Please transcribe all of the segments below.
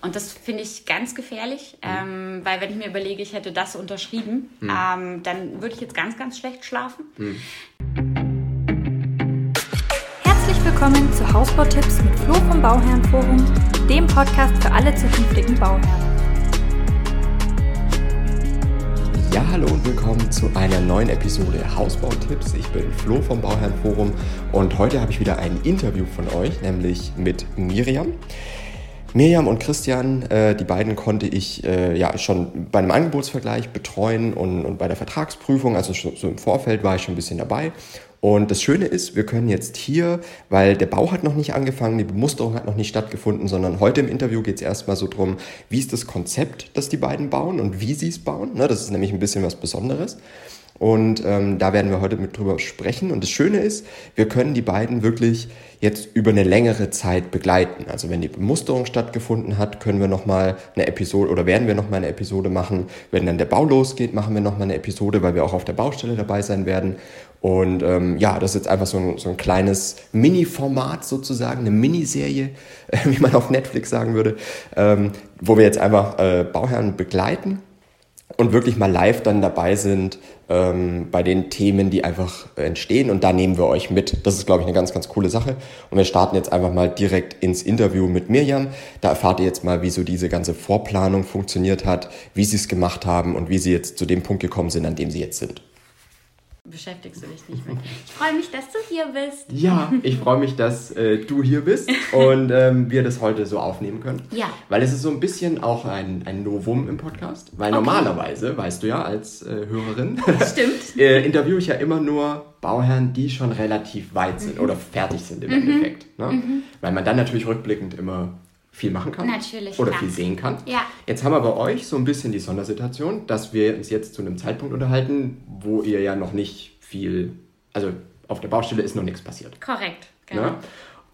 Und das finde ich ganz gefährlich, mhm. ähm, weil wenn ich mir überlege, ich hätte das unterschrieben, mhm. ähm, dann würde ich jetzt ganz, ganz schlecht schlafen. Mhm. Herzlich willkommen zu Hausbautipps mit Flo vom Bauherrenforum, dem Podcast für alle zukünftigen Bauherren. Ja, hallo und willkommen zu einer neuen Episode Hausbautipps. Ich bin Flo vom Bauherrenforum und heute habe ich wieder ein Interview von euch, nämlich mit Miriam. Miriam und Christian, äh, die beiden konnte ich äh, ja schon bei einem Angebotsvergleich betreuen und, und bei der Vertragsprüfung, also schon, so im Vorfeld war ich schon ein bisschen dabei. Und das Schöne ist, wir können jetzt hier, weil der Bau hat noch nicht angefangen, die Bemusterung hat noch nicht stattgefunden, sondern heute im Interview geht es erstmal so drum, wie ist das Konzept, das die beiden bauen und wie sie es bauen. Ne, das ist nämlich ein bisschen was Besonderes. Und ähm, da werden wir heute mit drüber sprechen. Und das Schöne ist, wir können die beiden wirklich jetzt über eine längere Zeit begleiten. Also wenn die Bemusterung stattgefunden hat, können wir nochmal eine Episode oder werden wir nochmal eine Episode machen. Wenn dann der Bau losgeht, machen wir nochmal eine Episode, weil wir auch auf der Baustelle dabei sein werden. Und ähm, ja, das ist jetzt einfach so ein, so ein kleines Mini-Format sozusagen, eine Miniserie, äh, wie man auf Netflix sagen würde, ähm, wo wir jetzt einfach äh, Bauherren begleiten und wirklich mal live dann dabei sind ähm, bei den Themen, die einfach entstehen. Und da nehmen wir euch mit. Das ist, glaube ich, eine ganz, ganz coole Sache. Und wir starten jetzt einfach mal direkt ins Interview mit Mirjam. Da erfahrt ihr jetzt mal, wie so diese ganze Vorplanung funktioniert hat, wie sie es gemacht haben und wie sie jetzt zu dem Punkt gekommen sind, an dem sie jetzt sind beschäftigst du dich nicht mit. Ich freue mich, dass du hier bist. Ja, ich freue mich, dass äh, du hier bist und ähm, wir das heute so aufnehmen können. Ja. Weil es ist so ein bisschen auch ein, ein Novum im Podcast. Weil okay. normalerweise, weißt du ja, als äh, Hörerin, Stimmt. äh, interviewe ich ja immer nur Bauherren, die schon relativ weit sind mhm. oder fertig sind im mhm. Endeffekt. Ne? Mhm. Weil man dann natürlich rückblickend immer viel machen kann. Natürlich. Oder klar. viel sehen kann. Ja. Jetzt haben wir bei euch so ein bisschen die Sondersituation, dass wir uns jetzt zu einem Zeitpunkt unterhalten, wo ihr ja noch nicht viel, also auf der Baustelle ist noch nichts passiert. Korrekt, genau. Ne?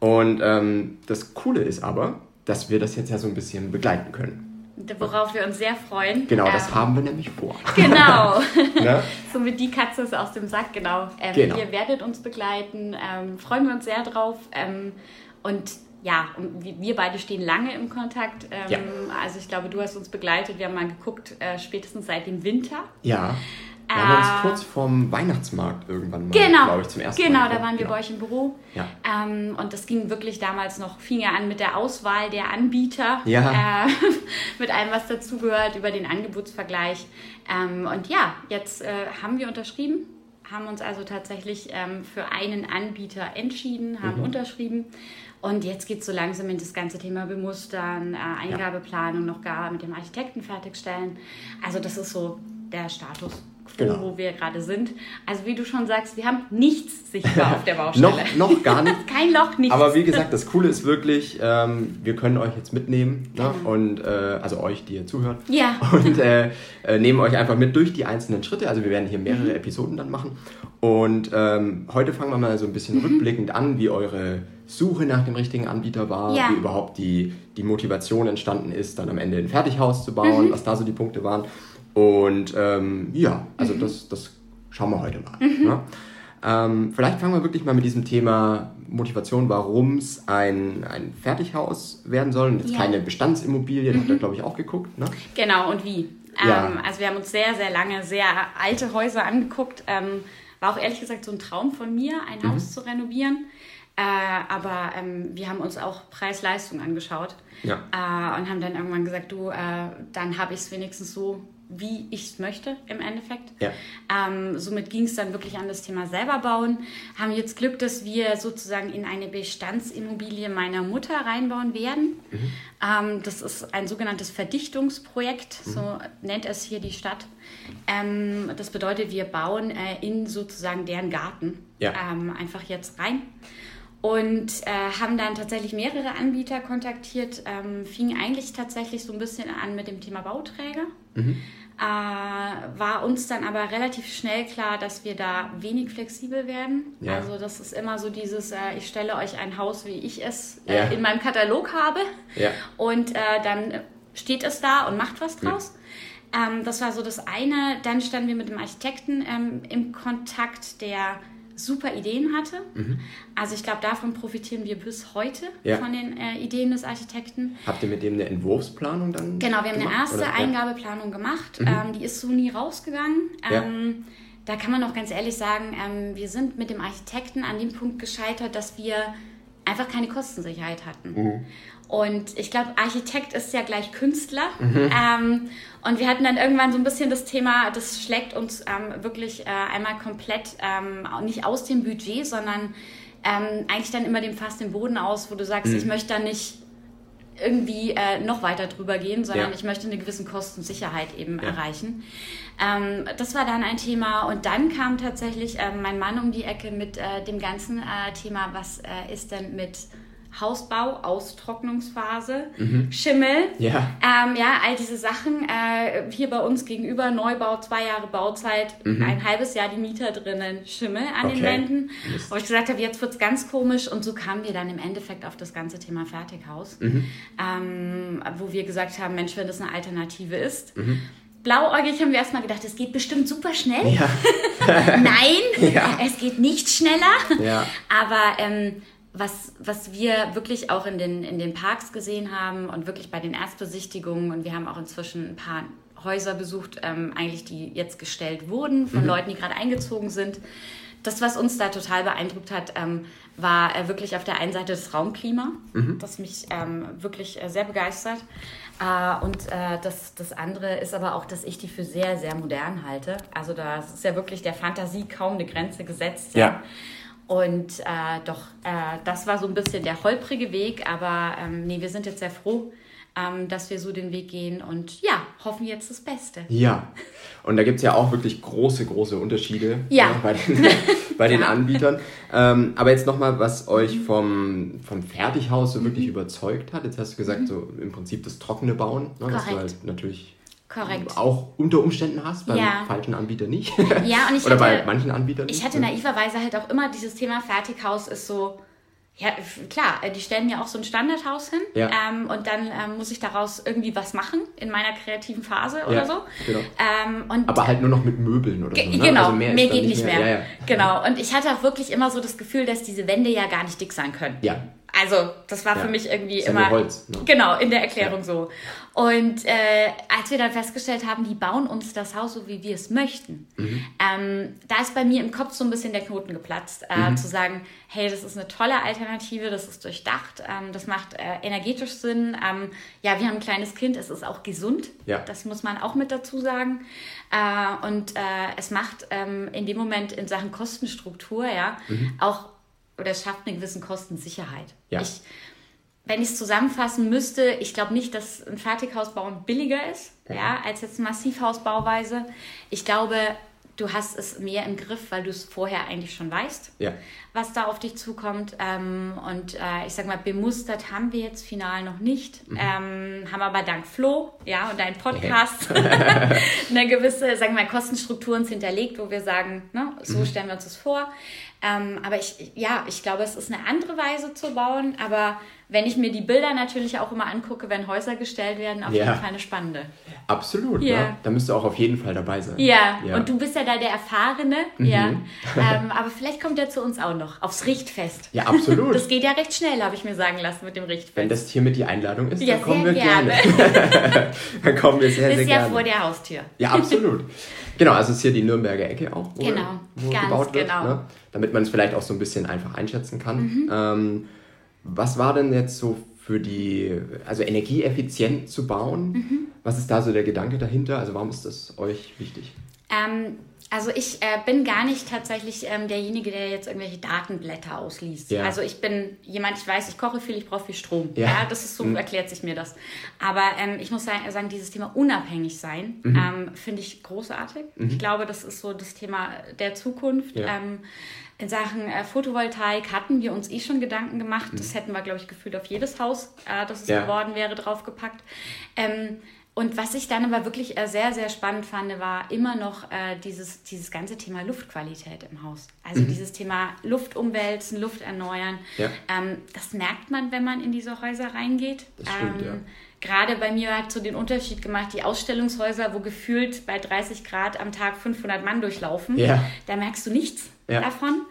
Und ähm, das Coole ist aber, dass wir das jetzt ja so ein bisschen begleiten können. Worauf wir uns sehr freuen. Genau, das ähm, haben wir nämlich vor. Genau. ne? Somit die Katze ist aus dem Sack, genau. Ähm, genau. Ihr werdet uns begleiten, ähm, freuen wir uns sehr drauf. Ähm, und ja, und wir beide stehen lange im Kontakt. Ähm, ja. Also ich glaube, du hast uns begleitet. Wir haben mal geguckt, äh, spätestens seit dem Winter. Ja. Wir haben uns äh, kurz vorm Weihnachtsmarkt irgendwann mal, genau, glaube ich, zum ersten genau, Mal. Genau, da waren wir bei euch im Büro. Ja. Ähm, und das ging wirklich damals noch, fing ja an mit der Auswahl der Anbieter. Ja. Äh, mit allem, was dazugehört, über den Angebotsvergleich. Ähm, und ja, jetzt äh, haben wir unterschrieben, haben uns also tatsächlich ähm, für einen Anbieter entschieden, haben mhm. unterschrieben. Und jetzt geht es so langsam in das ganze Thema. Bemustern, äh, Eingabeplanung noch gar mit dem Architekten fertigstellen. Also das ist so der Status genau. wo wir gerade sind. Also wie du schon sagst, wir haben nichts sichtbar auf der Baustelle. noch, noch gar nicht. Kein Loch, nichts. Aber wie gesagt, das Coole ist wirklich, ähm, wir können euch jetzt mitnehmen ne? Genau. und äh, also euch, die ihr zuhört. Ja. Und äh, äh, nehmen euch einfach mit durch die einzelnen Schritte. Also wir werden hier mehrere mhm. Episoden dann machen. Und ähm, heute fangen wir mal so ein bisschen mhm. rückblickend an, wie eure Suche nach dem richtigen Anbieter war, ja. wie überhaupt die, die Motivation entstanden ist, dann am Ende ein Fertighaus zu bauen, mhm. was da so die Punkte waren. Und ähm, ja, also mhm. das, das schauen wir heute mal. Mhm. Ne? Ähm, vielleicht fangen wir wirklich mal mit diesem Thema Motivation, warum es ein, ein Fertighaus werden soll und jetzt ja. keine Bestandsimmobilie, mhm. habt ihr, glaube ich, auch geguckt. Ne? Genau, und wie? Ja. Ähm, also wir haben uns sehr, sehr lange sehr alte Häuser angeguckt. Ähm, war auch ehrlich gesagt so ein Traum von mir, ein mhm. Haus zu renovieren. Äh, aber ähm, wir haben uns auch Preis-Leistung angeschaut ja. äh, und haben dann irgendwann gesagt, du, äh, dann habe ich es wenigstens so wie ich es möchte im Endeffekt. Ja. Ähm, somit ging es dann wirklich an das Thema selber bauen. Haben jetzt Glück, dass wir sozusagen in eine Bestandsimmobilie meiner Mutter reinbauen werden. Mhm. Ähm, das ist ein sogenanntes Verdichtungsprojekt, mhm. so nennt es hier die Stadt. Ähm, das bedeutet, wir bauen äh, in sozusagen deren Garten ja. Ähm, einfach jetzt rein und äh, haben dann tatsächlich mehrere Anbieter kontaktiert. Ähm, fing eigentlich tatsächlich so ein bisschen an mit dem Thema Bauträger. Mhm. Äh, war uns dann aber relativ schnell klar, dass wir da wenig flexibel werden. Ja. Also das ist immer so dieses, äh, ich stelle euch ein Haus, wie ich es äh, ja. in meinem Katalog habe. Ja. Und äh, dann steht es da und macht was draus. Ähm, das war so das eine. Dann standen wir mit dem Architekten ähm, im Kontakt, der super Ideen hatte. Mhm. Also ich glaube, davon profitieren wir bis heute Ja. von den äh, Ideen des Architekten. Habt ihr mit dem eine Entwurfsplanung dann? Genau, wir haben eine erste oder? Ja. Eingabeplanung gemacht. Ähm, die ist so nie rausgegangen. Ja. Ähm, da kann man auch ganz ehrlich sagen, ähm, wir sind mit dem Architekten an dem Punkt gescheitert, dass wir einfach keine Kostensicherheit hatten. Mhm. Und ich glaube, Architekt ist ja gleich Künstler. Mhm. Ähm, und wir hatten dann irgendwann so ein bisschen das Thema, das schlägt uns ähm, wirklich äh, einmal komplett ähm, nicht aus dem Budget, sondern ähm, eigentlich dann immer dem Fass den Boden aus, wo du sagst, Mhm. ich möchte da nicht irgendwie äh, noch weiter drüber gehen, sondern Ja. ich möchte eine gewisse Kostensicherheit eben Ja. erreichen. Ähm, das war dann ein Thema und dann kam tatsächlich ähm, mein Mann um die Ecke mit äh, dem ganzen äh, Thema, was äh, ist denn mit Hausbau, Austrocknungsphase, Schimmel, Ja. ähm, ja, all diese Sachen. Äh, hier bei uns gegenüber Neubau, zwei Jahre Bauzeit, ein halbes Jahr die Mieter drinnen, Schimmel an den Okay. Wänden. Mist. Wo ich gesagt habe, jetzt wird's ganz komisch und so kamen wir dann im Endeffekt auf das ganze Thema Fertighaus, ähm, wo wir gesagt haben, Mensch, wenn das eine Alternative ist. Blauäugig haben wir erstmal gedacht, es geht bestimmt super schnell. Ja. Nein, Ja. es geht nicht schneller. Ja. Aber ähm, was, was wir wirklich auch in den, in den Parks gesehen haben und wirklich bei den Erstbesichtigungen und wir haben auch inzwischen ein paar Häuser besucht, ähm, eigentlich die jetzt gestellt wurden von Leuten, die gerade eingezogen sind. Das, was uns da total beeindruckt hat, ähm, war äh, wirklich auf der einen Seite das Raumklima, das mich ähm, wirklich äh, sehr begeistert. Äh, und äh, das, das andere ist aber auch, dass ich die für sehr, sehr modern halte. Also da ist ja wirklich der Fantasie kaum eine Grenze gesetzt. Ja. Und äh, doch, äh, das war so ein bisschen der holprige Weg, aber ähm, nee, wir sind jetzt sehr froh, ähm, dass wir so den Weg gehen und ja, hoffen jetzt das Beste. Ja, und da gibt es ja auch wirklich große, große Unterschiede Ja. äh, bei den, bei den Ja. Anbietern. Ähm, aber jetzt nochmal, was euch vom, vom Fertighaus so Mhm. wirklich überzeugt hat. Jetzt hast du gesagt, so im Prinzip das trockene Bauen, ne, was du Korrekt. halt natürlich Korrekt. auch unter Umständen hast, beim Ja. falschen Anbieter nicht. Ja, und ich Oder bei hatte- manchen Anbietern nicht. Ich hatte ne? naiverweise halt auch immer dieses Thema Fertighaus ist so, ja, klar, äh, die stellen mir auch so ein Standardhaus hin Ja. ähm, und dann ähm, muss ich daraus irgendwie was machen in meiner kreativen Phase Ja, oder so. genau. Ähm, und Aber halt nur noch mit Möbeln oder so. Ne? Genau, Also mehr, dann geht nicht mehr. Ja, ja. Genau, und ich hatte auch wirklich immer so das Gefühl, dass diese Wände ja gar nicht dick sein können. ja. Also, das war Ja. für mich irgendwie immer. Holz, ne? Genau, in der Erklärung Ja. so. Und äh, als wir dann festgestellt haben, die bauen uns das Haus so, wie wir es möchten, Mhm. ähm, da ist bei mir im Kopf so ein bisschen der Knoten geplatzt, äh, Mhm. zu sagen, hey, das ist eine tolle Alternative, das ist durchdacht, ähm, das macht äh, energetisch Sinn. Ähm, ja, wir haben ein kleines Kind, es ist auch gesund, Ja. das muss man auch mit dazu sagen. Äh, und äh, es macht ähm, in dem Moment in Sachen Kostenstruktur ja auch, oder es schafft eine gewisse Kostensicherheit. Ja. Ich, wenn ich es zusammenfassen müsste, ich glaube nicht, dass ein Fertighaus bauen billiger ist, ja, als jetzt eine Massivhausbauweise. Ich glaube, du hast es mehr im Griff, weil du es vorher eigentlich schon weißt, Ja. was da auf dich zukommt. Ähm, und äh, ich sag mal, bemustert haben wir jetzt final noch nicht, Mhm. ähm, haben aber dank Flo, ja, und deinem Podcast eine gewisse, sagen wir mal, Kostenstrukturen hinterlegt, wo wir sagen, ne, so Mhm. stellen wir uns das vor. Ähm, aber ich, ja, ich glaube, es ist eine andere Weise zu bauen, aber wenn ich mir die Bilder natürlich auch immer angucke, wenn Häuser gestellt werden, auf Ja. jeden Fall eine spannende. Absolut, Ja. ne? Da müsst ihr auch auf jeden Fall dabei sein. Ja, Ja. und du bist ja da der Erfahrene, ja. Ähm, aber vielleicht kommt er zu uns auch noch, aufs Richtfest. Ja, absolut. Das geht ja recht schnell, habe ich mir sagen lassen mit dem Richtfest. Wenn das hiermit die Einladung ist, Ja, dann kommen wir gerne. dann kommen wir sehr, Bist sehr ja gerne. vor der Haustür. Ja, absolut. Genau, also es ist hier die Nürnberger Ecke auch, wo, Genau, wo ganz gebaut wird, genau. ne? damit man es vielleicht auch so ein bisschen einfach einschätzen kann. Mhm. Ähm, was war denn jetzt so für die, also energieeffizient zu bauen? Mhm. Was ist da so der Gedanke dahinter? Also warum ist das euch wichtig? Ähm, also ich äh, bin gar nicht tatsächlich ähm, derjenige, der jetzt irgendwelche Datenblätter ausliest. Ja. Also ich bin jemand, ich weiß, ich koche viel, ich brauche viel Strom. Ja. Ja, das ist so, Mhm. erklärt sich mir das. Aber ähm, ich muss sagen, dieses Thema unabhängig sein, Mhm. ähm, finde ich großartig. Ich glaube, das ist so das Thema der Zukunft. Ja. Ähm, in Sachen äh, Photovoltaik hatten wir uns eh schon Gedanken gemacht. Mhm. Das hätten wir, glaube ich, gefühlt auf jedes Haus, äh, das es geworden wäre, draufgepackt. Und was ich dann aber wirklich äh, sehr, sehr spannend fand, war immer noch äh, dieses, dieses ganze Thema Luftqualität im Haus. Also dieses Thema Luft umwälzen, Luft erneuern. Ja. Ähm, das merkt man, wenn man in diese Häuser reingeht. Das stimmt, ähm, ja. Gerade bei mir hat so den Unterschied gemacht, die Ausstellungshäuser, wo gefühlt bei 30 Grad am Tag 500 Mann durchlaufen, Ja. da merkst du nichts. davon.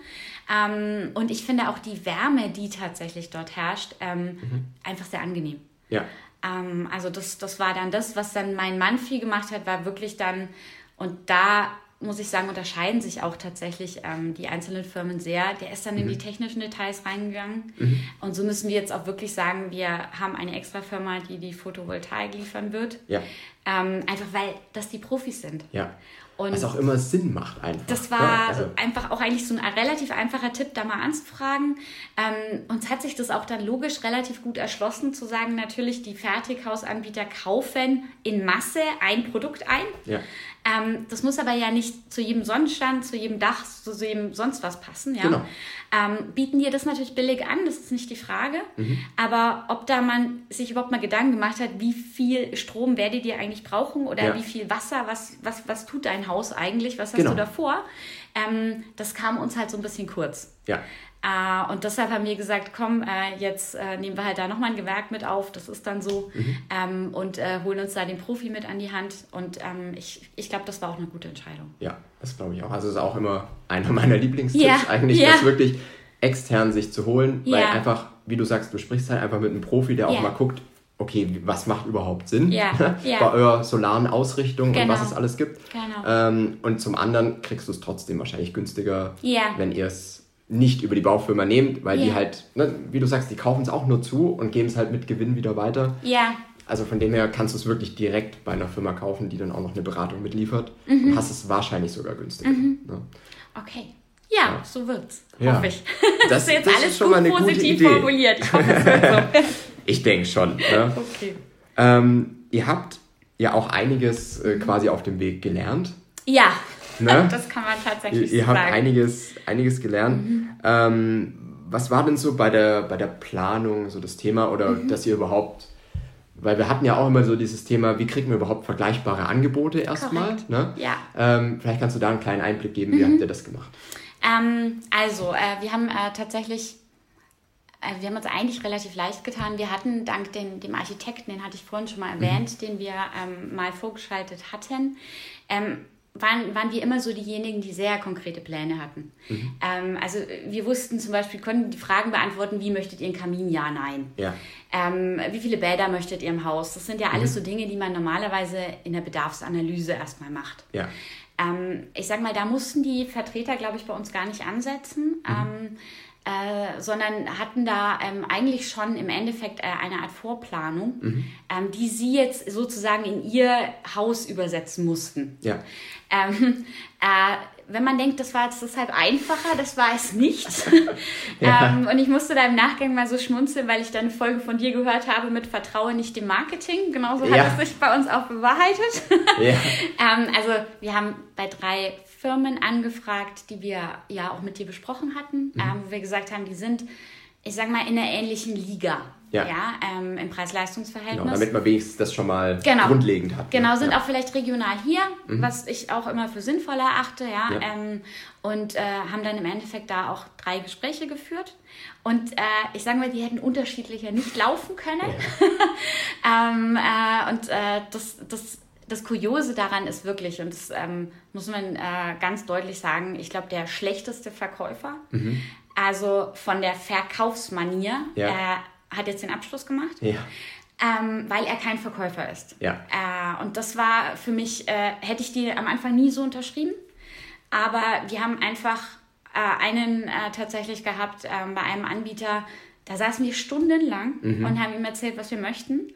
Ähm, und ich finde auch die Wärme, die tatsächlich dort herrscht, ähm, mhm. einfach sehr angenehm. Ja. Ähm, also das, das war dann das, was dann mein Mann viel gemacht hat, war wirklich dann, und da muss ich sagen, unterscheiden sich auch tatsächlich ähm, die einzelnen Firmen sehr. Der ist dann mhm. in die mhm. technischen Details reingegangen. Mhm. Und so müssen wir jetzt auch wirklich sagen, wir haben eine extra Firma, die die Photovoltaik liefern wird. Ja. Ähm, einfach weil das die Profis sind. Ja. Und Was auch immer Sinn macht einfach. Das war ja, also. einfach auch eigentlich so ein relativ einfacher Tipp, da mal anzufragen. Ähm, uns hat sich das auch dann logisch relativ gut erschlossen, zu sagen, natürlich die Fertighausanbieter kaufen in Masse ein Produkt ein. Ja. Ähm, das muss aber ja nicht zu jedem Sonnenstand, zu jedem Dach, zu jedem sonst was passen. Ja? Genau. Ähm, bieten dir das natürlich billig an, das ist nicht die Frage. Mhm. Aber ob da man sich überhaupt mal Gedanken gemacht hat, wie viel Strom werdet ihr eigentlich brauchen oder ja. wie viel Wasser, was, was, was tut dein Haus eigentlich, was hast genau. du davor? Ähm, das kam uns halt so ein bisschen kurz. Ja. Äh, und deshalb haben wir gesagt, komm, äh, jetzt äh, nehmen wir halt da nochmal ein Gewerk mit auf, das ist dann so, mhm. ähm, und äh, holen uns da den Profi mit an die Hand. Und ähm, ich, ich glaube, das war auch eine gute Entscheidung. Ja, das glaube ich auch. Also es ist auch immer einer meiner Lieblingstipps ja. eigentlich, ja. das wirklich extern sich zu holen, ja. weil einfach, wie du sagst, du sprichst halt einfach mit einem Profi, der auch mal guckt, okay, was macht überhaupt Sinn ja, ja. bei eurer solaren Ausrichtung genau. und was es alles gibt. Genau. Ähm, und zum anderen kriegst du es trotzdem wahrscheinlich günstiger, ja. wenn ihr es nicht über die Baufirma nehmt, weil yeah. die halt, ne, wie du sagst, die kaufen es auch nur zu und geben es halt mit Gewinn wieder weiter. Ja. Also von dem her kannst du es wirklich direkt bei einer Firma kaufen, die dann auch noch eine Beratung mitliefert mhm. und hast es wahrscheinlich sogar günstiger. Mhm. Ne? Okay. Ja, ja, so wird's. Ja. Hoffe ich. Das, das ist jetzt das alles ist schon gut mal eine positiv gute Idee. formuliert. Ich hoffe, es wird so. ich denke schon. Ne? Okay. Ähm, ihr habt ja auch einiges äh, quasi auf dem Weg gelernt. Ja. Ne? Das kann man tatsächlich ihr, ihr sagen. Ihr habt einiges, einiges gelernt. Mhm. Ähm, was war denn so bei der, bei der Planung so das Thema oder mhm. dass ihr überhaupt, weil wir hatten ja auch immer so dieses Thema, wie kriegen wir überhaupt vergleichbare Angebote erstmal? Ne? Ja. Ähm, vielleicht kannst du da einen kleinen Einblick geben, wie mhm. habt ihr das gemacht? Ähm, also, äh, wir haben äh, tatsächlich äh, wir haben uns eigentlich relativ leicht getan. Wir hatten dank den, dem Architekten, den hatte ich vorhin schon mal mhm. erwähnt, mhm. den wir ähm, mal vorgeschaltet hatten, ähm, waren, waren wir immer so diejenigen, die sehr konkrete Pläne hatten. Mhm. Ähm, also wir wussten zum Beispiel, konnten die Fragen beantworten, wie möchtet ihr einen Kamin? Ja, nein. Ja. Ähm, wie viele Bäder möchtet ihr im Haus? Das sind ja alles mhm. so Dinge, die man normalerweise in der Bedarfsanalyse erstmal macht. Ja. Ähm, ich sag mal, da mussten die Vertreter, glaube ich, bei uns gar nicht ansetzen. Mhm. Ähm, äh, sondern hatten da ähm, eigentlich schon im Endeffekt äh, eine Art Vorplanung, mhm. ähm, die sie jetzt sozusagen in ihr Haus übersetzen mussten. Ja. Ähm, äh, wenn man denkt, das war jetzt deshalb einfacher, das war es nicht. ja. ähm, und ich musste da im Nachgang mal so schmunzeln, weil ich dann eine Folge von dir gehört habe mit Vertraue nicht dem Marketing. Genauso ja. hat es sich bei uns auch bewahrheitet. ja. ähm, also wir haben bei drei Firmen angefragt, die wir ja auch mit dir besprochen hatten, mhm. ähm, wo wir gesagt haben, die sind, ich sag mal, in einer ähnlichen Liga. Ja, ja ähm, im Preis-Leistungs-Verhältnis. Genau, damit man wenigstens das schon mal genau. grundlegend hat. Genau, ne? sind ja. auch vielleicht regional hier, mhm. was ich auch immer für sinnvoll erachte, ja. ja. Ähm, und äh, haben dann im Endeffekt da auch drei Gespräche geführt. Und äh, ich sage mal, die hätten unterschiedlicher nicht laufen können. Ähm, äh, und äh, das, das das Kuriose daran ist wirklich, und das ähm, muss man äh, ganz deutlich sagen, ich glaube, der schlechteste Verkäufer, mhm. also von der Verkaufsmanier, ja. äh, hat jetzt den Abschluss gemacht. Ja. Ähm, weil er kein Verkäufer ist. Ja. Äh, und das war für mich, äh, hätte ich die am Anfang nie so unterschrieben. Aber wir haben einfach äh, einen äh, tatsächlich gehabt ähm, bei einem Anbieter, da saßen wir stundenlang mhm. und haben ihm erzählt, was wir möchten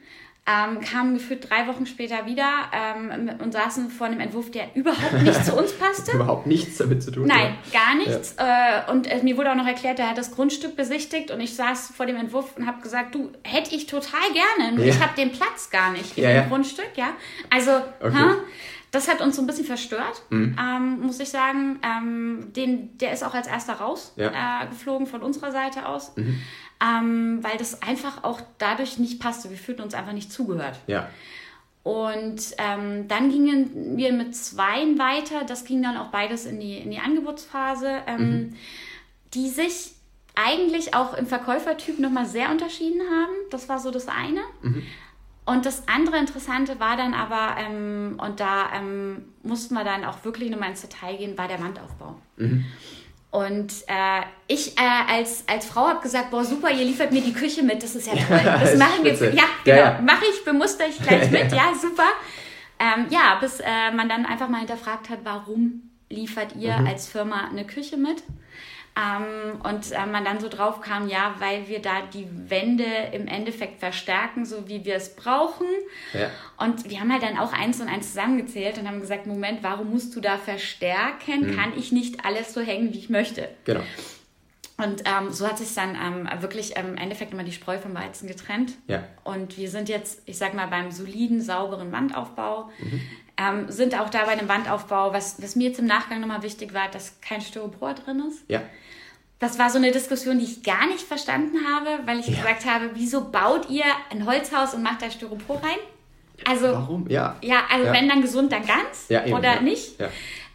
ähm, kamen gefühlt drei Wochen später wieder ähm, und saßen vor einem Entwurf, der überhaupt nicht zu uns passte. überhaupt nichts damit zu tun. Nein, ja. gar nichts. Ja. Äh, und äh, mir wurde auch noch erklärt, er hat das Grundstück besichtigt und ich saß vor dem Entwurf und habe gesagt, du, hätte ich total gerne, nur ja. ich habe den Platz gar nicht in dem Grundstück. Ja, Also, okay. ha, das hat uns so ein bisschen verstört, mhm. ähm, muss ich sagen. Ähm, den, der ist auch als erster raus äh, geflogen von unserer Seite aus. Mhm ähm, weil das einfach auch dadurch nicht passte. Wir fühlten uns einfach nicht zugehört. Ja. Und ähm, dann gingen wir mit zweien weiter. Das ging dann auch beides in die, in die Angebotsphase, ähm, mhm. die sich eigentlich auch im Verkäufertyp nochmal sehr unterschieden haben. Das war so das eine. Mhm. Und das andere Interessante war dann aber, ähm, und da ähm, mussten wir dann auch wirklich nochmal ins Detail gehen, war der Wandaufbau. Mhm. Und äh, ich äh, als, als Frau habe gesagt, boah, super, ihr liefert mir die Küche mit, das ist ja toll. Das machen wir jetzt. Ja, genau, ja, ja. mache ich, bemuster ich gleich mit, ja, super. Ähm, ja, bis äh, man dann einfach mal hinterfragt hat, warum liefert ihr mhm. als Firma eine Küche mit? Ähm, und äh, man dann so drauf kam, ja, weil wir da die Wände im Endeffekt verstärken, so wie wir es brauchen. Ja. Und wir haben halt dann auch eins und eins zusammengezählt und haben gesagt, Moment, warum musst du da verstärken? Mhm. Kann ich nicht alles so hängen, wie ich möchte? Genau. Und ähm, so hat sich dann ähm, wirklich im Endeffekt immer die Spreu vom Weizen getrennt. Ja. Und wir sind jetzt, ich sag mal, beim soliden, sauberen Wandaufbau. Mhm. Ähm, sind auch da bei einem Wandaufbau, was, was mir jetzt im Nachgang nochmal wichtig war, dass kein Styropor drin ist. Ja. Das war so eine Diskussion, die ich gar nicht verstanden habe, weil ich ja. gesagt habe, wieso baut ihr ein Holzhaus und macht da Styropor rein? Also, Warum? Ja. Ja, also ja. wenn dann gesund, dann ganz ja, eben, oder nicht. Ja.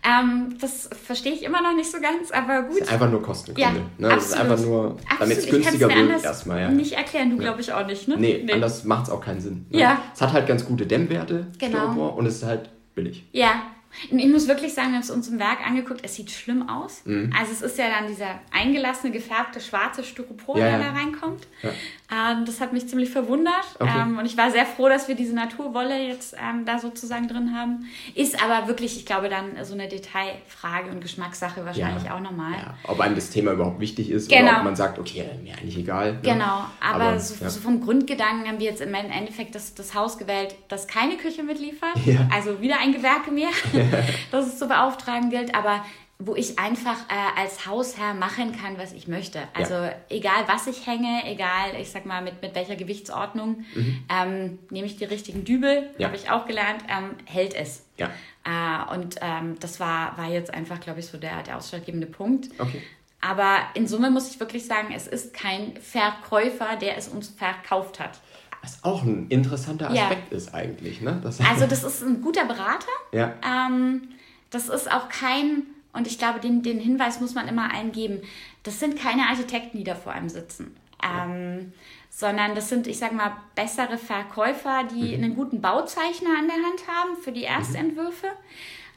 Ähm, das verstehe ich immer noch nicht so ganz, aber gut. Das ist einfach nur Kostengründe. Ja, ne? Das ist einfach nur, damit es günstiger wird erstmal. Ja. Nicht erklären, du glaube ich auch nicht, ne? Nee, nee. anders macht es auch keinen Sinn. Ne? Ja. Es hat halt ganz gute Dämmwerte, genau. Styropor, und es ist halt billig. Ja, ich muss wirklich sagen, wir haben es uns im Werk angeguckt, es sieht schlimm aus. Mhm. Also es ist ja dann dieser eingelassene, gefärbte, schwarze Styropor, ja, der ja. da reinkommt. Ja. Ähm, das hat mich ziemlich verwundert. Okay. Ähm, und ich war sehr froh, dass wir diese Naturwolle jetzt ähm, da sozusagen drin haben. Ist aber wirklich, ich glaube, dann so eine Detailfrage und Geschmackssache wahrscheinlich auch nochmal. Ob einem das Thema überhaupt wichtig ist genau. oder ob man sagt, okay, mir eigentlich egal. Ne? Genau, aber, aber so, so, vom Grundgedanken haben wir jetzt im Endeffekt das, das Haus gewählt, das keine Küche mitliefert. Also wieder ein Gewerke mehr. dass es zu beauftragen gilt, aber wo ich einfach äh, als Hausherr machen kann, was ich möchte. Also ja. egal, was ich hänge, egal, ich sag mal, mit, mit welcher Gewichtsordnung, mhm. ähm, nehme ich die richtigen Dübel, ja. habe ich auch gelernt, ähm, hält es. Ja. Äh, und ähm, das war, war jetzt einfach, glaube ich, so der, der ausschlaggebende Punkt. Okay. Aber in Summe muss ich wirklich sagen, es ist kein Verkäufer, der es uns verkauft hat. Was auch ein interessanter Aspekt ja. ist eigentlich. Ne? Das also das ist ein guter Berater. Ja. Ähm, das ist auch kein, und ich glaube, den, den Hinweis muss man immer eingeben, das sind keine Architekten, die da vor einem sitzen. Ähm, sondern das sind, ich sage mal, bessere Verkäufer, die mhm. einen guten Bauzeichner an der Hand haben für die mhm. Erstentwürfe.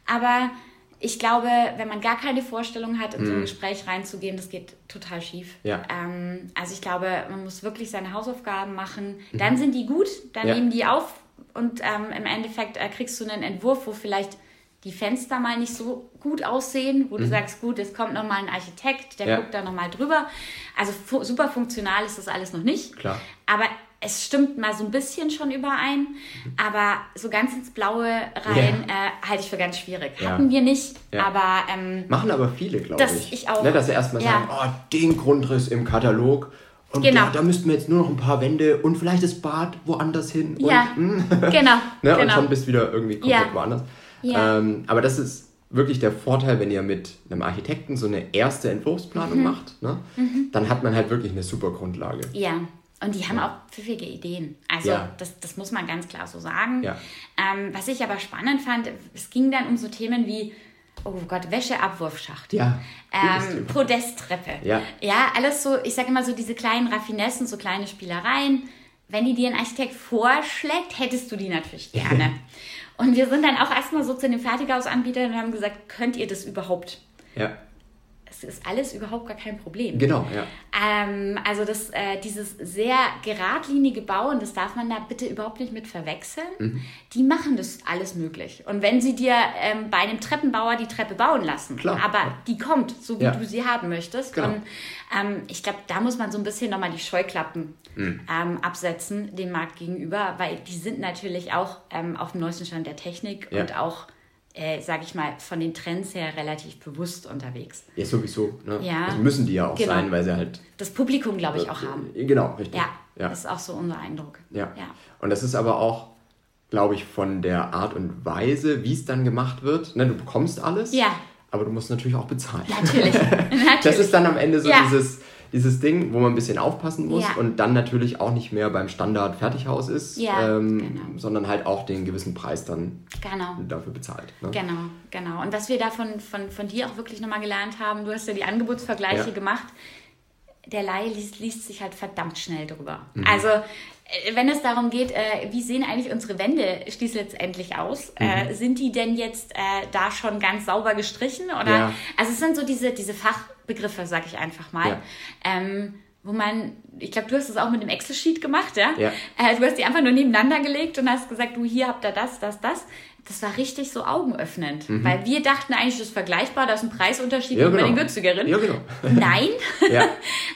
Aber ich glaube, wenn man gar keine Vorstellung hat, in mm. so ein mhm. Gespräch reinzugehen, das geht total schief. Ja. Ähm, also ich glaube, man muss wirklich seine Hausaufgaben machen. Mhm. Dann sind die gut, dann ja. nehmen die auf und ähm, im Endeffekt äh, kriegst du einen Entwurf, wo vielleicht die Fenster mal nicht so gut aussehen, wo mhm. du sagst, gut, es kommt nochmal ein Architekt, der ja. guckt da nochmal drüber. Also fu super funktional ist das alles noch nicht. Klar. Aber es stimmt mal so ein bisschen schon überein, aber so ganz ins Blaue rein ja. äh, halte ich für ganz schwierig. Ja. Hatten wir nicht, ja. aber. Ähm, Machen aber viele, glaube ich. ich auch. Ne, dass sie erstmal sagen, oh, den Grundriss im Katalog. Und genau. da, müssten wir jetzt nur noch ein paar Wände und vielleicht das Bad woanders hin. Ja, hm. genau. ne, genau. Und schon bist wieder irgendwie komplett woanders. Ja. Ähm, aber das ist wirklich der Vorteil, wenn ihr mit einem Architekten so eine erste Entwurfsplanung mhm. macht. Ne? Mhm. Dann hat man halt wirklich eine super Grundlage. Ja. Und die haben auch pfiffige Ideen. Also ja. das, das muss man ganz klar so sagen. Ja. Ähm, was ich aber spannend fand, es ging dann um so Themen wie, oh Gott, Wäscheabwurfschacht, ja, ähm, Podesttreppe. Ja. ja, alles so, ich sage immer so diese kleinen Raffinessen, so kleine Spielereien. Wenn die dir ein Architekt vorschlägt, hättest du die natürlich gerne. und wir sind dann auch erstmal so zu den Fertighausanbietern und haben gesagt, könnt ihr das überhaupt? Ja es ist alles überhaupt gar kein Problem. Genau, ja. Ähm, also das, äh, dieses sehr geradlinige Bauen, das darf man da bitte überhaupt nicht mit verwechseln. Mhm. Die machen das alles möglich. Und wenn sie dir ähm, bei einem Treppenbauer die Treppe bauen lassen, Klar, aber ja. die kommt, so wie ja. du sie haben möchtest. Genau. Und ähm, ich glaube, da muss man so ein bisschen nochmal die Scheuklappen mhm. Ähm, absetzen dem Markt gegenüber, weil die sind natürlich auch ähm, auf dem neuesten Stand der Technik und auch äh, sage ich mal, von den Trends her relativ bewusst unterwegs. Ja, sowieso. Ne? Ja. Das müssen die ja auch genau. sein, weil sie halt. Das Publikum, glaube ich, auch haben. Genau, richtig. Ja, ja, das ist auch so unser Eindruck. Ja. ja. Und das ist aber auch, glaube ich, von der Art und Weise, wie es dann gemacht wird. Ne, du bekommst alles. Ja. Aber du musst natürlich auch bezahlen. Natürlich. natürlich. Das ist dann am Ende so ja. dieses dieses Ding, wo man ein bisschen aufpassen muss ja. und dann natürlich auch nicht mehr beim Standard Fertighaus ist, ja, ähm, genau. sondern halt auch den gewissen Preis dann genau. dafür bezahlt. Ne? Genau, genau. Und was wir da von, von, von dir auch wirklich nochmal gelernt haben, du hast ja die Angebotsvergleiche ja. gemacht, der Laie liest, liest, sich halt verdammt schnell drüber. Mhm. Also wenn es darum geht, äh, wie sehen eigentlich unsere Wände schließlich letztendlich aus? Mhm. Äh, sind die denn jetzt äh, da schon ganz sauber gestrichen? Oder ja. also es sind so diese, diese Fachbegriffe, sag ich einfach mal. Ja. Ähm, wo man, ich glaube, du hast es auch mit dem Excel-Sheet gemacht, ja? ja. Äh, du hast die einfach nur nebeneinander gelegt und hast gesagt, du, hier habt ihr das, das, das. Das war richtig so augenöffnend, mhm. weil wir dachten eigentlich, das ist vergleichbar, da ist ein Preisunterschied ja, genau. bei den günstigeren. Ja, genau. Nein. ja.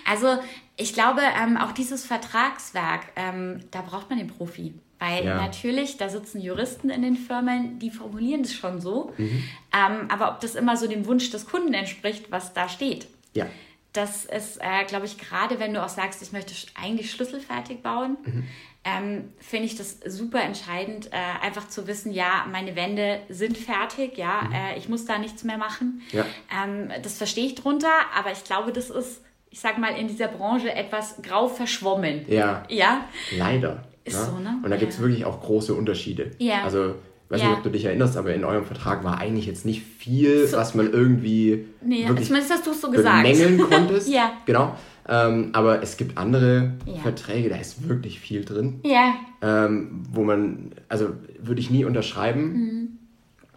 Also ich glaube, ähm, auch dieses Vertragswerk, ähm, da braucht man den Profi. Weil ja. natürlich, da sitzen Juristen in den Firmen, die formulieren es schon so. Mhm. Ähm, aber ob das immer so dem Wunsch des Kunden entspricht, was da steht. Ja. Das ist, äh, glaube ich, gerade wenn du auch sagst, ich möchte eigentlich schlüsselfertig bauen, mhm. ähm, finde ich das super entscheidend, äh, einfach zu wissen, ja, meine Wände sind fertig, ja, mhm. äh, ich muss da nichts mehr machen. Ja. Ähm, das verstehe ich drunter, aber ich glaube, das ist ich sag mal, in dieser Branche etwas grau verschwommen. Ja. Ja. Leider. Ist ja? Ne? so, ne? Und da gibt es wirklich auch große Unterschiede. Ja. Also, weiß ja. nicht, ob du dich erinnerst, aber in eurem Vertrag war eigentlich jetzt nicht viel, so. was man irgendwie. Nee, wirklich zumindest hast du es so gesagt. Bemängeln konntest. ja. Genau. Ähm, aber es gibt andere ja. Verträge, da ist wirklich viel drin. Ja. Ähm, wo man, also würde ich nie unterschreiben. Mhm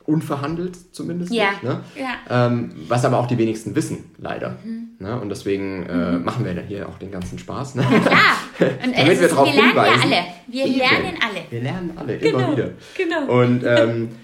unverhandelt zumindest. Ja. Nicht, ne? ja. Ähm, was aber auch die wenigsten wissen, leider. Mhm. Ne? Und deswegen äh, mhm. machen wir dann hier auch den ganzen Spaß. Ne? Ja, klar. Und Damit wir, darauf wir lernen hinweisen. ja alle. Wir Eben. lernen alle. Wir lernen alle, genau. immer wieder. Genau. Und, ähm,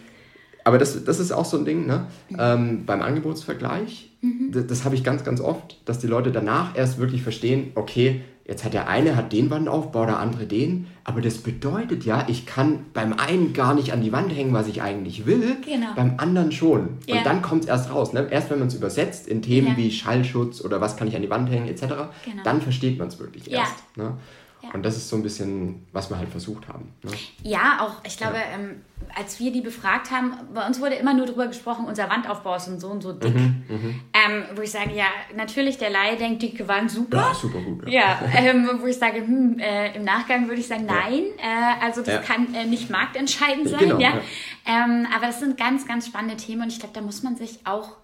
aber das, das ist auch so ein Ding, ne? Mhm. Ähm, beim Angebotsvergleich, mhm. das, das habe ich ganz, ganz oft, dass die Leute danach erst wirklich verstehen, okay, Jetzt hat der eine hat den Wandaufbau, der andere den. Aber das bedeutet ja, ich kann beim einen gar nicht an die Wand hängen, was ich eigentlich will, genau. beim anderen schon. Ja. Und dann kommt es erst raus. Ne? Erst wenn man es übersetzt in Themen ja. wie Schallschutz oder was kann ich an die Wand hängen etc., genau. dann versteht man es wirklich ja. erst. Ne? Ja. Und das ist so ein bisschen, was wir halt versucht haben. Ne? Ja, auch, ich glaube, ja. ähm, als wir die befragt haben, bei uns wurde immer nur darüber gesprochen, unser Wandaufbau ist so und so dick. Mhm, mhm, ähm, wo ich sage, ja, natürlich, der Laie denkt, dicke Wand super. Ja, super gut. Ja, ähm, wo ich sage, hm, äh, im Nachgang würde ich sagen, nein, äh, also das kann äh, nicht marktentscheidend sein. Genau, ja. Ähm, aber das sind ganz, ganz spannende Themen und ich glaube, da muss man sich auch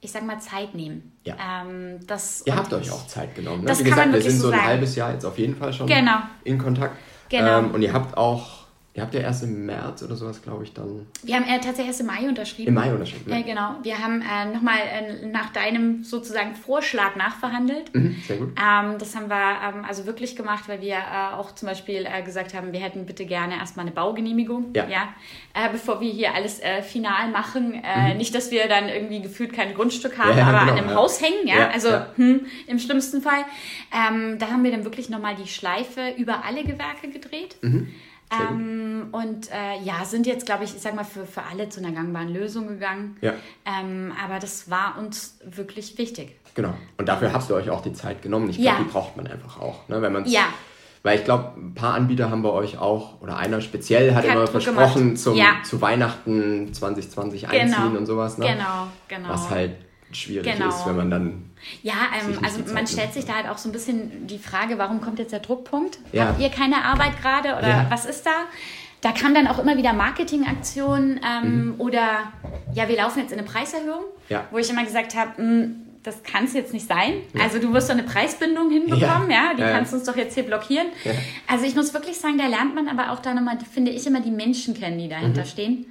ich sag mal, Zeit nehmen. Ja. Ähm, das, Ihr habt euch auch Zeit genommen. Ne? Wie gesagt, wir sind so ein sagen. halbes Jahr jetzt auf jeden Fall schon genau. in Kontakt. Genau. Ähm, und ihr habt auch Ihr habt ja erst im März oder sowas, glaube ich, dann. Wir haben äh, tatsächlich erst im Mai unterschrieben. Im Mai unterschrieben. Ja, ja genau. Wir haben äh, nochmal äh, nach deinem sozusagen Vorschlag nachverhandelt. Mhm, sehr gut. Ähm, das haben wir ähm, also wirklich gemacht, weil wir äh, auch zum Beispiel äh, gesagt haben, wir hätten bitte gerne erstmal eine Baugenehmigung. Ja. ja äh, bevor wir hier alles final machen. Mhm. Nicht, dass wir dann irgendwie gefühlt kein Grundstück haben, ja, aber genau, an einem Haus hängen. Ja, also hm, im schlimmsten Fall. Ähm, da haben wir dann wirklich nochmal die Schleife über alle Gewerke gedreht. Mhm. Ähm, und äh, ja, sind jetzt, glaube ich, ich sag mal, für, für alle zu einer gangbaren Lösung gegangen. Ja. Ähm, aber das war uns wirklich wichtig. Genau. Und dafür habt ihr euch auch die Zeit genommen. Ich glaube, ja. die braucht man einfach auch. Ne? Wenn ja. Weil ich glaube, ein paar Anbieter haben bei euch auch, oder einer speziell hat, immer versprochen, zum, ja. zu Weihnachten 2020 genau. einziehen und sowas. Ne? Genau, genau. Was halt schwierig genau. ist, wenn man dann. Ja, ähm, also man stellt sich da halt auch so ein bisschen die Frage, warum kommt jetzt der Druckpunkt? Ja. Habt ihr keine Arbeit gerade oder ja. was ist da? Da kam dann auch immer wieder Marketingaktionen ähm, mhm. oder ja, wir laufen jetzt in eine Preiserhöhung, ja. wo ich immer gesagt habe, hm, das kann es jetzt nicht sein. Ja. Also du wirst doch eine Preisbindung hinbekommen, ja, ja? die ja. kannst du uns doch jetzt hier blockieren. Also ich muss wirklich sagen, da lernt man aber auch dann immer, finde ich, immer die Menschen kennen, die dahinter mhm. stehen.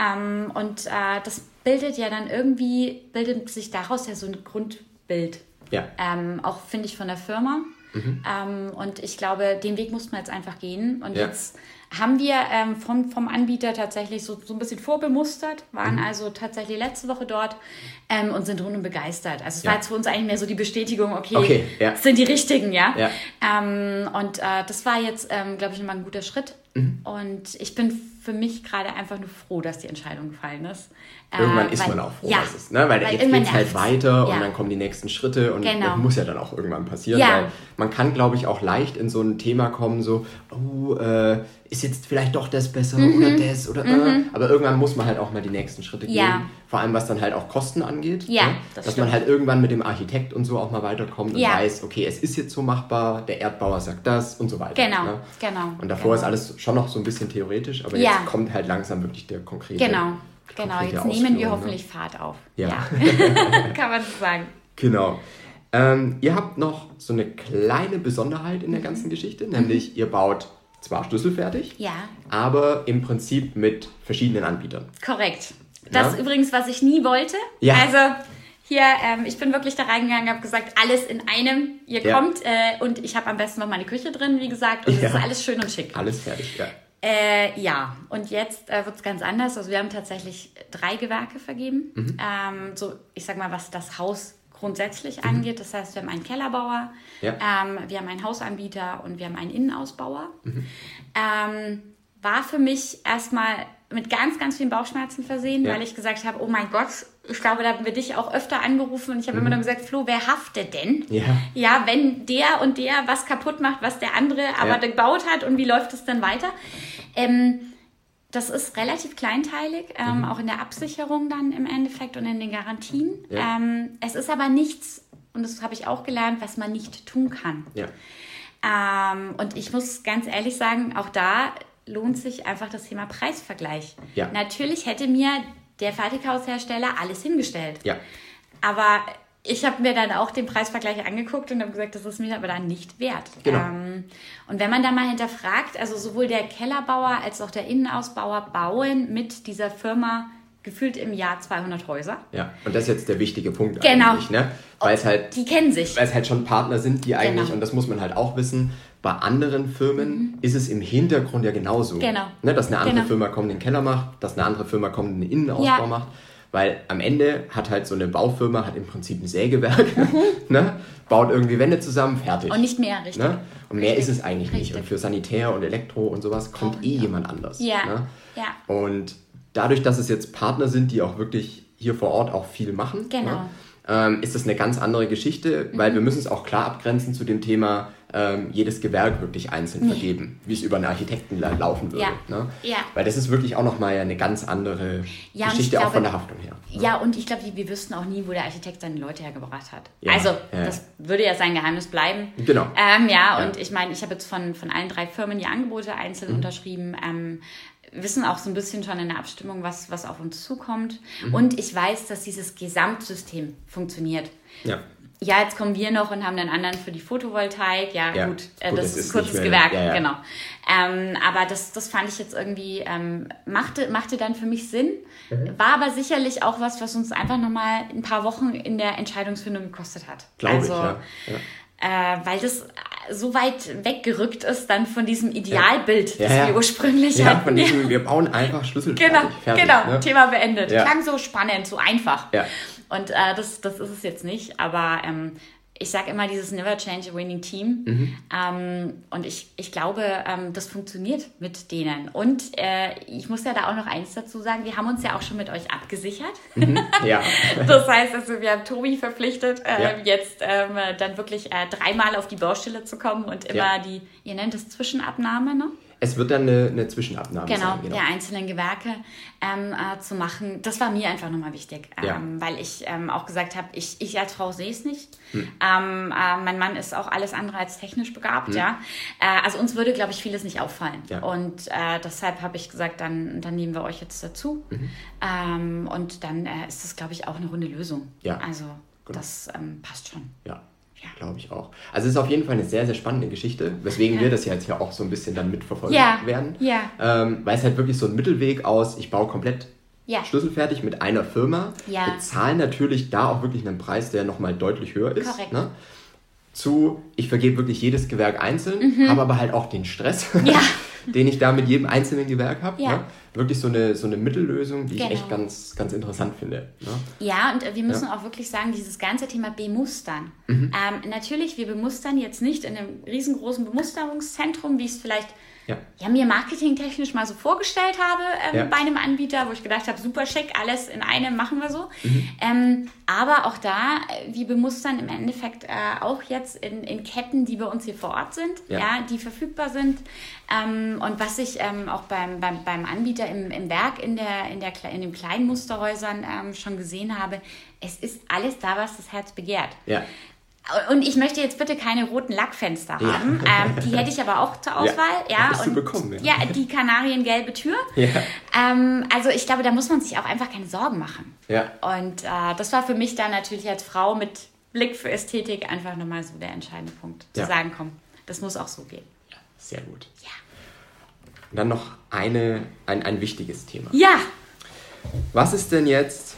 Ähm, und äh, das bildet ja dann irgendwie, bildet sich daraus ja so ein Grundbild. Ja. Ähm, auch finde ich von der Firma. Mhm. Ähm, und ich glaube, den Weg mussten wir jetzt einfach gehen. Und ja. jetzt haben wir ähm, vom, vom Anbieter tatsächlich so, so ein bisschen vorbemustert, waren mhm. also tatsächlich letzte Woche dort ähm, und sind rundum begeistert. Also es ja. war jetzt für uns eigentlich mehr so die Bestätigung, okay, okay ja. sind die richtigen, ja. ja. Ähm, und äh, das war jetzt, ähm, glaube ich, nochmal ein guter Schritt. Mhm. Und ich bin für mich gerade einfach nur froh, dass die Entscheidung gefallen ist. Irgendwann äh, ist weil, man auch froh, ja, dass es, ne? weil, weil jetzt geht es halt weiter ja. und dann kommen die nächsten Schritte und genau. das muss ja dann auch irgendwann passieren, ja. weil man kann, glaube ich, auch leicht in so ein Thema kommen, so, oh, äh, ist jetzt vielleicht doch das besser mhm. oder das oder mhm. äh, aber irgendwann muss man halt auch mal die nächsten Schritte gehen, vor allem was dann halt auch Kosten angeht, ja, ne? das dass stimmt. man halt irgendwann mit dem Architekt und so auch mal weiterkommt und weiß, okay, es ist jetzt so machbar, der Erdbauer sagt das und so weiter. Genau, ne? genau. Und davor genau. ist alles schon noch so ein bisschen theoretisch, aber jetzt kommt halt langsam wirklich der konkrete Genau Genau, jetzt nehmen wir ne? hoffentlich ne? Fahrt auf. Ja. ja. Kann man so sagen. Genau. Ähm, ihr habt noch so eine kleine Besonderheit in der ganzen Geschichte, nämlich ihr baut zwar schlüsselfertig, Ja, aber im Prinzip mit verschiedenen Anbietern. korrekt. Das Ja. ist übrigens, was ich nie wollte. Ja. Also hier, ähm, ich bin wirklich da reingegangen, habe gesagt, alles in einem. Ihr Ja. kommt äh, und ich habe am besten noch meine Küche drin, wie gesagt, und es ist alles schön und schick. Alles fertig, ja. Äh, ja, und jetzt äh, wird es ganz anders. Also wir haben tatsächlich drei Gewerke vergeben. Mhm. Ähm, so, ich sag mal, was das Haus grundsätzlich angeht. Das heißt, wir haben einen Kellerbauer, Mhm. Ja. ähm, wir haben einen Hausanbieter und wir haben einen Innenausbauer. Mhm. Ähm, war für mich erstmal mit ganz, ganz vielen Bauchschmerzen versehen, Ja. weil ich gesagt habe, oh mein Gott, ich glaube, da haben wir dich auch öfter angerufen und ich habe immer nur gesagt, Flo, wer haftet denn? Mhm. Ja. Ja, wenn der und der was kaputt macht, was der andere aber Ja. gebaut hat und wie läuft es dann weiter? Ähm, das ist relativ kleinteilig, ähm, Mhm. auch in der Absicherung dann im Endeffekt und in den Garantien. Ja. Ähm, es ist aber nichts, und das habe ich auch gelernt, was man nicht tun kann. Ja. Ähm, und ich muss ganz ehrlich sagen, auch da lohnt sich einfach das Thema Preisvergleich. Ja. Natürlich hätte mir der Fertighaushersteller alles hingestellt. Aber ich habe mir dann auch den Preisvergleich angeguckt und habe gesagt, das ist mir aber dann nicht wert. Genau. Ähm, und wenn man da mal hinterfragt, also sowohl der Kellerbauer als auch der Innenausbauer bauen mit dieser Firma gefühlt im Jahr 200 Häuser. Ja. Und das ist jetzt der wichtige Punkt Genau. eigentlich, ne? Weil es halt Die kennen sich. weil es halt schon Partner sind, die eigentlich, Genau. und das muss man halt auch wissen, bei anderen Firmen ist es im Hintergrund ja genauso. Genau. Ne, dass eine andere Genau. Firma kommt, den Keller macht, dass eine andere Firma kommt, den Innenausbau Ja. macht. Weil am Ende hat halt so eine Baufirma hat im Prinzip ein Sägewerk, ne? baut irgendwie Wände zusammen, fertig. Mhm. Und nicht mehr, richtig. Ne? Und mehr Richtig. ist es eigentlich nicht. Richtig. Und für Sanitär und Elektro und sowas kommt Brauchen eh wir. jemand anders. Ja. Ne? Ja. Und dadurch, dass es jetzt Partner sind, die auch wirklich hier vor Ort auch viel machen, Genau. ne, ähm, ist das eine ganz andere Geschichte, weil wir müssen es auch klar abgrenzen zu dem Thema ähm, jedes Gewerk wirklich einzeln vergeben, wie es über einen Architekten la laufen würde. Ja. Ne? Ja. Weil das ist wirklich auch nochmal eine ganz andere Ja, Geschichte, ich auch glaube- von der Haftung her. Ja, und ich glaube, wir wüssten auch nie, wo der Architekt seine Leute hergebracht hat. Ja, also, das würde ja sein Geheimnis bleiben. Genau. Ähm, ja, und ich meine, ich habe jetzt von, von allen drei Firmen die Angebote Mhm. einzeln unterschrieben. Ähm, wissen auch so ein bisschen schon in der Abstimmung, was, was auf uns zukommt. Mhm. Und ich weiß, dass dieses Gesamtsystem funktioniert. Ja. Ja, jetzt kommen wir noch und haben einen anderen für die Photovoltaik. Ja, Ja, gut, äh, gut, das ist ist kurzes Gewerk, ja, ja. genau. Ähm, aber das, das fand ich jetzt irgendwie, ähm, machte, machte dann für mich Sinn. Mhm. War aber sicherlich auch was, was uns einfach nochmal ein paar Wochen in der Entscheidungsfindung gekostet hat. Glaube also, ich, ja. ja. Äh, weil das so weit weggerückt ist dann von diesem Idealbild, Ja, das ja. wir ursprünglich Ja, hatten. von diesem, wir bauen einfach Schlüsselfertig. Genau, fertig, genau, ne? Thema beendet. Ja. Klang so spannend, so einfach. Und äh, das, das ist es jetzt nicht, aber ähm, ich sage immer dieses Never Change a Winning Team. Mhm. Ähm, und ich, ich glaube, ähm, das funktioniert mit denen. Und äh, ich muss ja da auch noch eins dazu sagen, wir haben uns ja auch schon mit euch abgesichert. Ja. Das heißt, also wir haben Tobi verpflichtet, äh, Ja. jetzt ähm, dann wirklich äh, dreimal auf die Baustelle zu kommen und immer Ja. die, ihr nennt es Zwischenabnahme, ne? Es wird dann eine, eine Zwischenabnahme Genau, sein. der einzelnen Gewerke ähm, äh, zu machen. Das war mir einfach nochmal wichtig, ähm, Ja. weil ich ähm, auch gesagt habe, ich, ich als Frau sehe es nicht. Hm. Ähm, äh, mein Mann ist auch alles andere als technisch begabt, ja. Äh, also uns würde, glaube ich, vieles nicht auffallen. Hm. Ja. Und äh, deshalb habe ich gesagt, dann, dann nehmen wir euch jetzt dazu. Mhm. Ähm, und dann äh, ist das, glaube ich, auch eine runde Lösung. Ja, Also genau. das ähm, passt schon. Ja, Ja. glaube ich auch. Also es ist auf jeden Fall eine sehr, sehr spannende Geschichte, weswegen Ja. wir das ja jetzt hier auch so ein bisschen dann mitverfolgen Ja, werden. ja. Ähm, weil es halt wirklich so ein Mittelweg aus, ich baue komplett Ja. schlüsselfertig mit einer Firma, Ja. bezahlen natürlich da auch wirklich einen Preis, der nochmal deutlich höher ist. Korrekt. Ne? Zu, ich vergebe wirklich jedes Gewerk einzeln, habe aber halt auch den Stress, Mhm. Ja. den ich da mit jedem einzelnen Gewerk habe. Ja. Ne? Wirklich so eine, so eine Mittellösung, die Genau. ich echt ganz, ganz interessant finde. Ne? Ja, und äh, wir müssen auch wirklich sagen, dieses ganze Thema Bemustern. Mhm. Ähm, natürlich, wir bemustern jetzt nicht in einem riesengroßen Bemusterungszentrum, wie es vielleicht Ja. ja, mir marketingtechnisch mal so vorgestellt habe ähm, Ja. bei einem Anbieter, wo ich gedacht habe, super schick, alles in einem machen wir so. Mhm. Ähm, aber auch da, äh, wir bemustern im Endeffekt äh, auch jetzt in, in Ketten, die bei uns hier vor Ort sind, Ja. ja, die verfügbar sind. Ähm, und was ich ähm, auch beim, beim, beim Anbieter im, im Werk in, der, in, der, in den kleinen Musterhäusern ähm, schon gesehen habe, es ist alles da, was das Herz begehrt. Ja. Und ich möchte jetzt bitte keine roten Lackfenster Ja. haben. Ähm, die hätte ich aber auch zur Auswahl. Ja, du und bekommen, ja. ja. die kanariengelbe Tür. Ja. Ähm, also ich glaube, da muss man sich auch einfach keine Sorgen machen. Ja. Und äh, das war für mich dann natürlich als Frau mit Blick für Ästhetik einfach nochmal so der entscheidende Punkt. Zu Ja. sagen, komm, das muss auch so gehen. Sehr gut. Ja. Und dann noch eine, ein, ein wichtiges Thema. Ja. Was ist denn jetzt,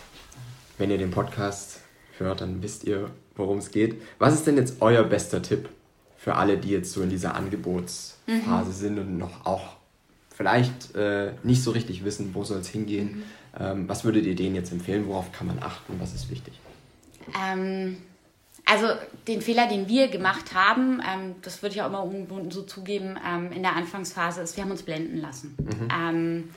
wenn ihr den Podcast hört, dann wisst ihr, worum es geht. Was ist denn jetzt euer bester Tipp für alle, die jetzt so in dieser Angebotsphase mhm. sind und noch auch vielleicht äh, nicht so richtig wissen, wo soll es hingehen? Mhm. Ähm, was würdet ihr denen jetzt empfehlen? Worauf kann man achten? Was ist wichtig? Ähm, also den Fehler, den wir gemacht haben, ähm, das würde ich auch immer ungebunden so zugeben, ähm, in der Anfangsphase ist, wir haben uns blenden lassen. Mhm.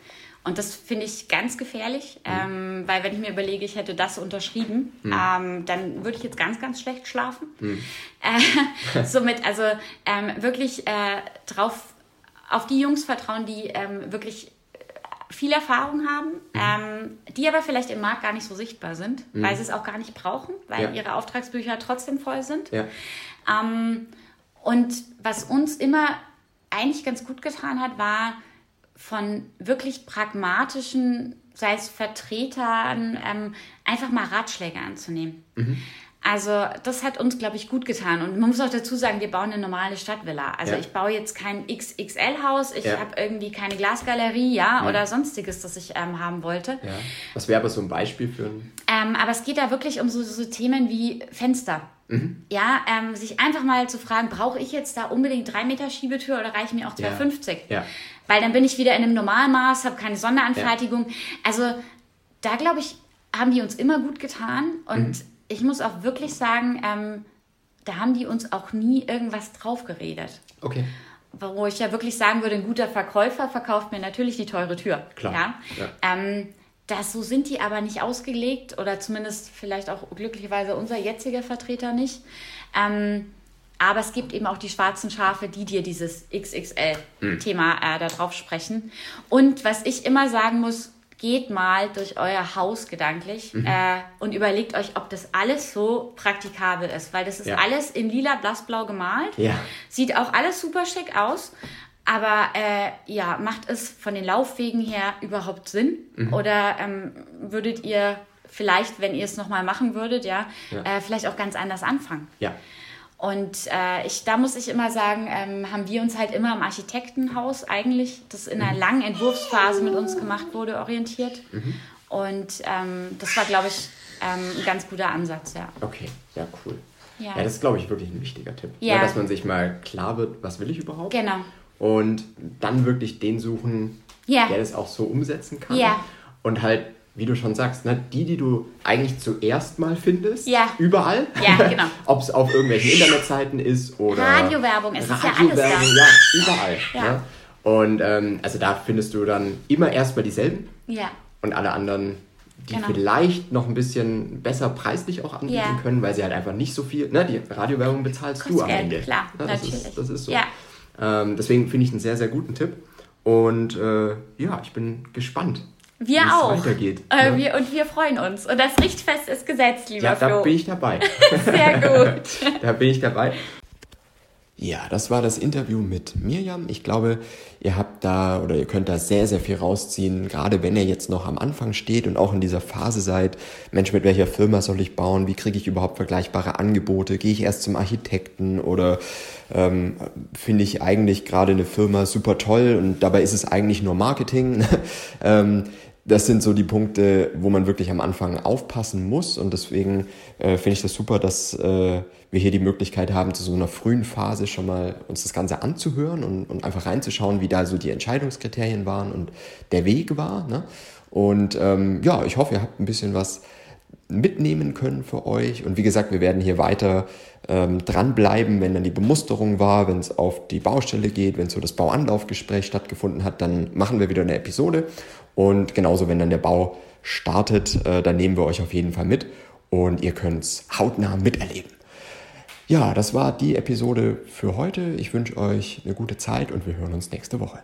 Und das finde ich ganz gefährlich, mhm. ähm, weil wenn ich mir überlege, ich hätte das unterschrieben, mhm. ähm, dann würde ich jetzt ganz, ganz schlecht schlafen. Mhm. Äh, somit also ähm, wirklich äh, drauf auf die Jungs vertrauen, die ähm, wirklich viel Erfahrung haben, mhm. ähm, die aber vielleicht im Markt gar nicht so sichtbar sind, mhm. weil sie es auch gar nicht brauchen, weil ja. ihre Auftragsbücher trotzdem voll sind. Ja. Ähm, und was uns immer eigentlich ganz gut getan hat, war von wirklich pragmatischen, sei es Vertretern, ähm, einfach mal Ratschläge anzunehmen. Mhm. Also das hat uns, glaube ich, gut getan. Und man muss auch dazu sagen, wir bauen eine normale Stadtvilla. Also ja. ich baue jetzt kein XXL-Haus, ich ja. habe irgendwie keine Glasgalerie, ja, ja, oder sonstiges, das ich ähm, haben wollte. Ja. Was wäre aber so ein Beispiel für ein... Ähm, aber es geht da wirklich um so, so Themen wie Fenster. Mhm. Ja, ähm, sich einfach mal zu fragen, brauche ich jetzt da unbedingt drei Meter Schiebetür oder reichen mir auch 2,50? Ja. Weil dann bin ich wieder in einem Normalmaß, habe keine Sonderanfertigung. Also da, glaube ich, haben die uns immer gut getan und... Mhm ich muss auch wirklich sagen, ähm, da haben die uns auch nie irgendwas draufgeredet. Okay. Wo ich ja wirklich sagen würde, ein guter Verkäufer verkauft mir natürlich die teure Tür. Klar. Ja? ja. Ähm, das, so sind die aber nicht ausgelegt oder zumindest vielleicht auch glücklicherweise unser jetziger Vertreter nicht. Ähm, aber es gibt eben auch die schwarzen Schafe, die dir dieses XXL-Thema mhm. äh, da drauf sprechen. Und was ich immer sagen muss, geht mal durch euer Haus gedanklich mhm. äh, und überlegt euch, ob das alles so praktikabel ist, weil das ist ja. alles in lila, blassblau gemalt. Ja. Sieht auch alles super schick aus. Aber äh, ja, macht es von den Laufwegen her überhaupt Sinn? Mhm. Oder ähm, würdet ihr vielleicht, wenn ihr es nochmal machen würdet, ja, ja. Äh, vielleicht auch ganz anders anfangen? Ja. Und äh, ich, da muss ich immer sagen, ähm, haben wir uns halt immer im Architektenhaus eigentlich, das in einer mhm. langen Entwurfsphase mit uns gemacht wurde, orientiert. Mhm. Und ähm, das war, glaube ich, ähm, ein ganz guter Ansatz, ja. Okay, ja, cool. Ja, ja das ist, glaube ich, wirklich ein wichtiger Tipp. Ja. ja. Dass man sich mal klar wird, was will ich überhaupt? Genau. Und dann wirklich den suchen, ja. der das auch so umsetzen kann. Ja. Und halt wie du schon sagst, ne, die, die du eigentlich zuerst mal findest, ja. überall. Ja, genau. Ob es auf irgendwelchen Internetseiten ist oder. Radiowerbung, es ist ja alles da. Ja, überall. Ja. Ne? Und ähm, also da findest du dann immer erstmal dieselben. Ja. Und alle anderen, die genau. vielleicht noch ein bisschen besser preislich auch anbieten ja. können, weil sie halt einfach nicht so viel, ne, die Radiowerbung bezahlst Kostet du am Ende. Klar, ne, das natürlich. Ist, das ist so. Ja. Ähm, deswegen finde ich einen sehr, sehr guten Tipp. Und äh, ja, ich bin gespannt, wir auch. weitergeht. Äh, ja. wir, und wir freuen uns. Und das Richtfest ist gesetzt, lieber ja, Flo. Ja, da bin ich dabei. Sehr gut. da bin ich dabei. Ja, das war das Interview mit Mirjam. Ich glaube, ihr habt da oder ihr könnt da sehr, sehr viel rausziehen, gerade wenn ihr jetzt noch am Anfang steht und auch in dieser Phase seid. Mensch, mit welcher Firma soll ich bauen? Wie kriege ich überhaupt vergleichbare Angebote? Gehe ich erst zum Architekten oder ähm, finde ich eigentlich gerade eine Firma super toll und dabei ist es eigentlich nur Marketing? ähm, das sind so die Punkte, wo man wirklich am Anfang aufpassen muss. Und deswegen äh, finde ich das super, dass äh, wir hier die Möglichkeit haben, zu so einer frühen Phase schon mal uns das Ganze anzuhören und, und einfach reinzuschauen, wie da so die Entscheidungskriterien waren und der Weg war. Ne? Und ähm, ja, ich hoffe, ihr habt ein bisschen was mitnehmen können für euch. Und wie gesagt, wir werden hier weiter ähm, dranbleiben, wenn dann die Bemusterung war, wenn es auf die Baustelle geht, wenn so das Bauanlaufgespräch stattgefunden hat, dann machen wir wieder eine Episode. Und genauso, wenn dann der Bau startet, äh, dann nehmen wir euch auf jeden Fall mit und ihr könnt es hautnah miterleben. Ja, das war die Episode für heute. Ich wünsche euch eine gute Zeit und wir hören uns nächste Woche.